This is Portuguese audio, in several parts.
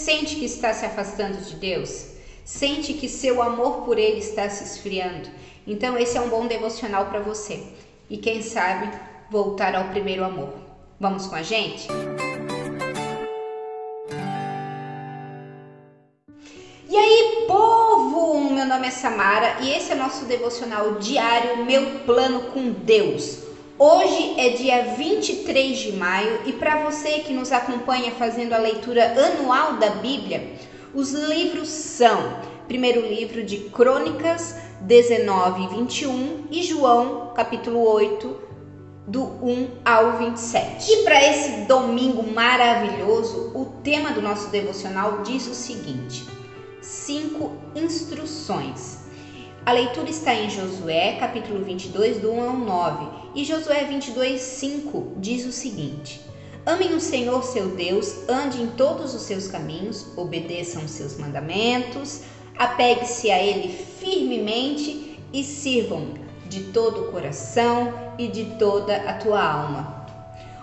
sente que está se afastando de Deus? Sente que seu amor por Ele está se esfriando? Então, esse é um bom devocional para você. E quem sabe voltar ao primeiro amor. Vamos com a gente? E aí, povo! Meu nome é Samara e esse é nosso devocional diário Meu Plano com Deus. Hoje é dia 23 de maio e para você que nos acompanha fazendo a leitura anual da Bíblia, os livros são: primeiro livro de Crônicas 19 e 21 e João, capítulo 8, do 1 ao 27. E para esse domingo maravilhoso, o tema do nosso devocional diz o seguinte: cinco instruções. A leitura está em Josué, capítulo 22, do 1 ao 9 e Josué 22, 5 diz o seguinte: Amem o Senhor seu Deus, ande em todos os seus caminhos, obedeçam os seus mandamentos, apegue-se a Ele firmemente e sirvam de todo o coração e de toda a tua alma.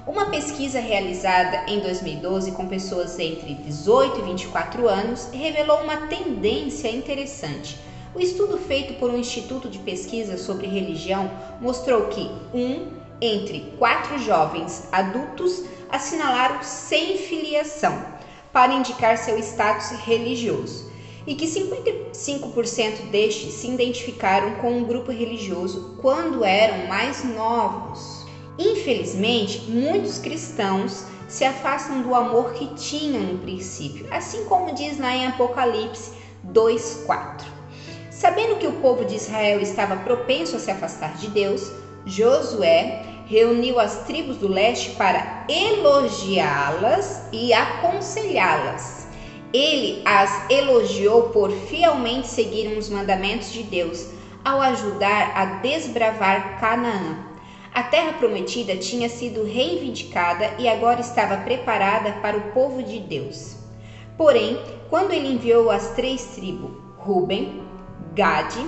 Uma pesquisa realizada em 2012 com pessoas entre 18 e 24 anos revelou uma tendência interessante o estudo feito por um instituto de pesquisa sobre religião mostrou que um entre quatro jovens adultos assinalaram sem filiação para indicar seu status religioso e que 55% destes se identificaram com um grupo religioso quando eram mais novos. Infelizmente, muitos cristãos se afastam do amor que tinham no princípio, assim como diz lá em Apocalipse 2:4. Sabendo que o povo de Israel estava propenso a se afastar de Deus, Josué reuniu as tribos do leste para elogiá-las e aconselhá-las. Ele as elogiou por fielmente seguirem os mandamentos de Deus, ao ajudar a desbravar Canaã. A terra prometida tinha sido reivindicada e agora estava preparada para o povo de Deus. Porém, quando ele enviou as três tribos, Ruben, Gade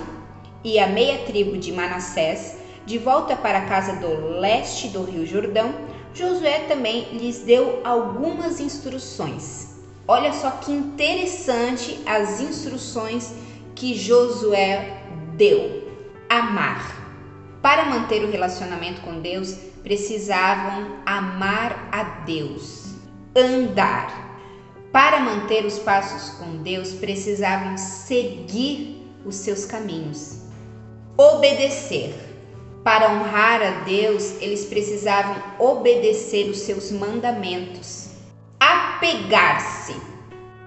e a meia tribo de Manassés de volta para a casa do leste do Rio Jordão, Josué também lhes deu algumas instruções. Olha só que interessante as instruções que Josué deu. Amar. Para manter o relacionamento com Deus, precisavam amar a Deus. Andar. Para manter os passos com Deus, precisavam seguir os seus caminhos. Obedecer. Para honrar a Deus, eles precisavam obedecer os seus mandamentos. Apegar-se.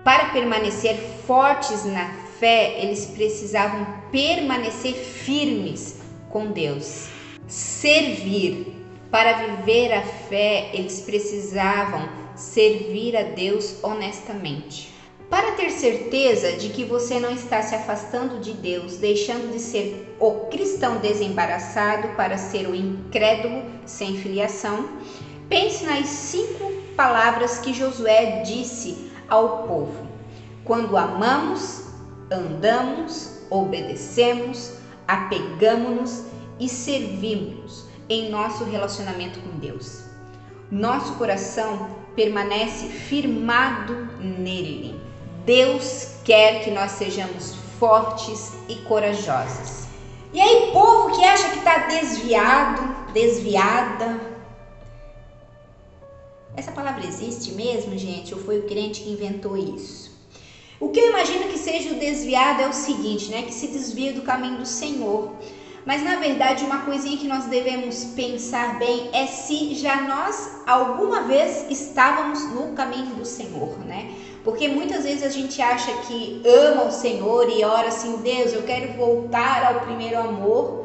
Para permanecer fortes na fé, eles precisavam permanecer firmes com Deus. Servir. Para viver a fé, eles precisavam servir a Deus honestamente. Para ter certeza de que você não está se afastando de Deus, deixando de ser o cristão desembaraçado para ser o incrédulo sem filiação, pense nas cinco palavras que Josué disse ao povo: quando amamos, andamos, obedecemos, apegamos-nos e servimos em nosso relacionamento com Deus. Nosso coração permanece firmado nele. Deus quer que nós sejamos fortes e corajosos. E aí, povo que acha que está desviado, desviada. Essa palavra existe mesmo, gente? Ou foi o crente que inventou isso? O que eu imagino que seja o desviado é o seguinte, né? Que se desvia do caminho do Senhor. Mas na verdade, uma coisinha que nós devemos pensar bem é se já nós alguma vez estávamos no caminho do Senhor, né? Porque muitas vezes a gente acha que ama o Senhor e ora assim, Deus, eu quero voltar ao primeiro amor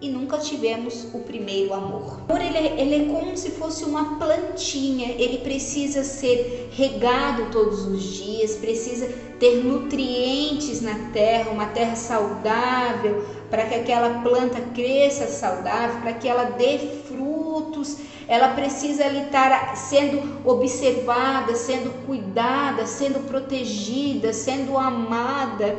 e nunca tivemos o primeiro amor. O amor ele, é, ele é como se fosse uma plantinha, ele precisa ser regado todos os dias, precisa ter nutrientes na terra, uma terra saudável, para que aquela planta cresça saudável, para que ela dê ela precisa estar sendo observada, sendo cuidada, sendo protegida, sendo amada.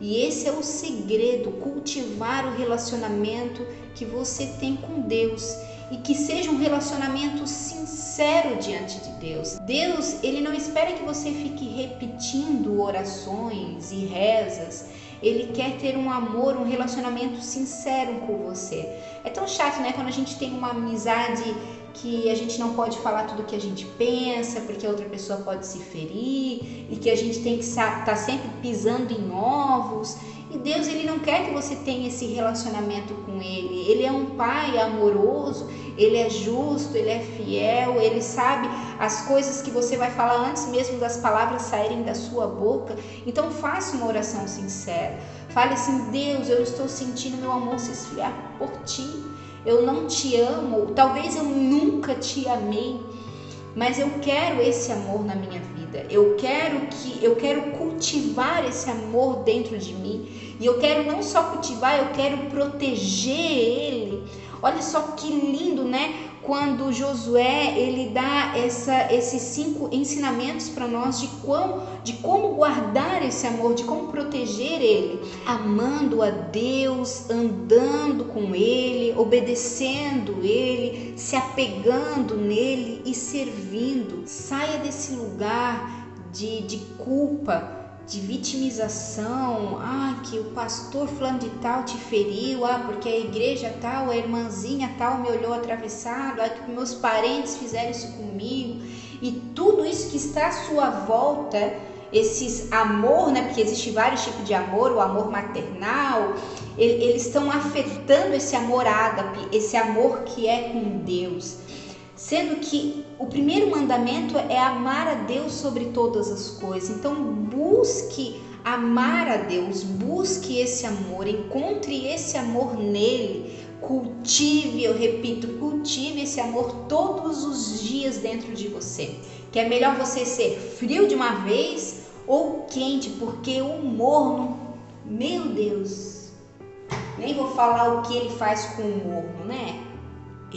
E esse é o segredo, cultivar o relacionamento que você tem com Deus e que seja um relacionamento sincero diante de Deus. Deus, ele não espera que você fique repetindo orações e rezas. Ele quer ter um amor, um relacionamento sincero com você. É tão chato, né, quando a gente tem uma amizade que a gente não pode falar tudo o que a gente pensa, porque a outra pessoa pode se ferir, e que a gente tem que estar tá sempre pisando em ovos. E Deus ele não quer que você tenha esse relacionamento com ele. Ele é um pai amoroso, ele é justo, ele é fiel, ele sabe as coisas que você vai falar antes mesmo das palavras saírem da sua boca. Então faça uma oração sincera. Fale assim: "Deus, eu estou sentindo meu amor se esfriar por ti eu não te amo, talvez eu nunca te amei, mas eu quero esse amor na minha vida. Eu quero que eu quero cultivar esse amor dentro de mim. E eu quero não só cultivar, eu quero proteger ele. Olha só que lindo, né? Quando Josué ele dá essa, esses cinco ensinamentos para nós de como, de como guardar esse amor, de como proteger ele, amando a Deus, andando com ele, obedecendo ele, se apegando nele e servindo. Saia desse lugar de, de culpa de vitimização, ah, que o pastor fulano de tal te feriu, ah, porque a igreja tal, a irmãzinha tal me olhou atravessado, ah, que meus parentes fizeram isso comigo, e tudo isso que está à sua volta, esses amor, né, porque existe vários tipos de amor, o amor maternal, eles estão afetando esse amor ágape, esse amor que é com Deus. Sendo que o primeiro mandamento é amar a Deus sobre todas as coisas. Então, busque amar a Deus, busque esse amor, encontre esse amor nele, cultive, eu repito, cultive esse amor todos os dias dentro de você. Que é melhor você ser frio de uma vez ou quente, porque o morno, meu Deus, nem vou falar o que ele faz com o morno, né?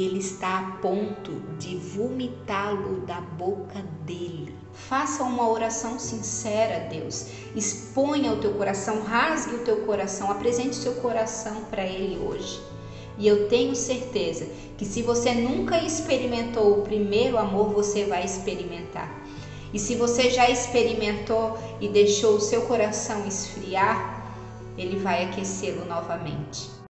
Ele está a ponto de vomitá-lo da boca dele. Faça uma oração sincera Deus. Exponha o teu coração, rasgue o teu coração, apresente o seu coração para Ele hoje. E eu tenho certeza que se você nunca experimentou o primeiro amor, você vai experimentar. E se você já experimentou e deixou o seu coração esfriar, ele vai aquecê-lo novamente.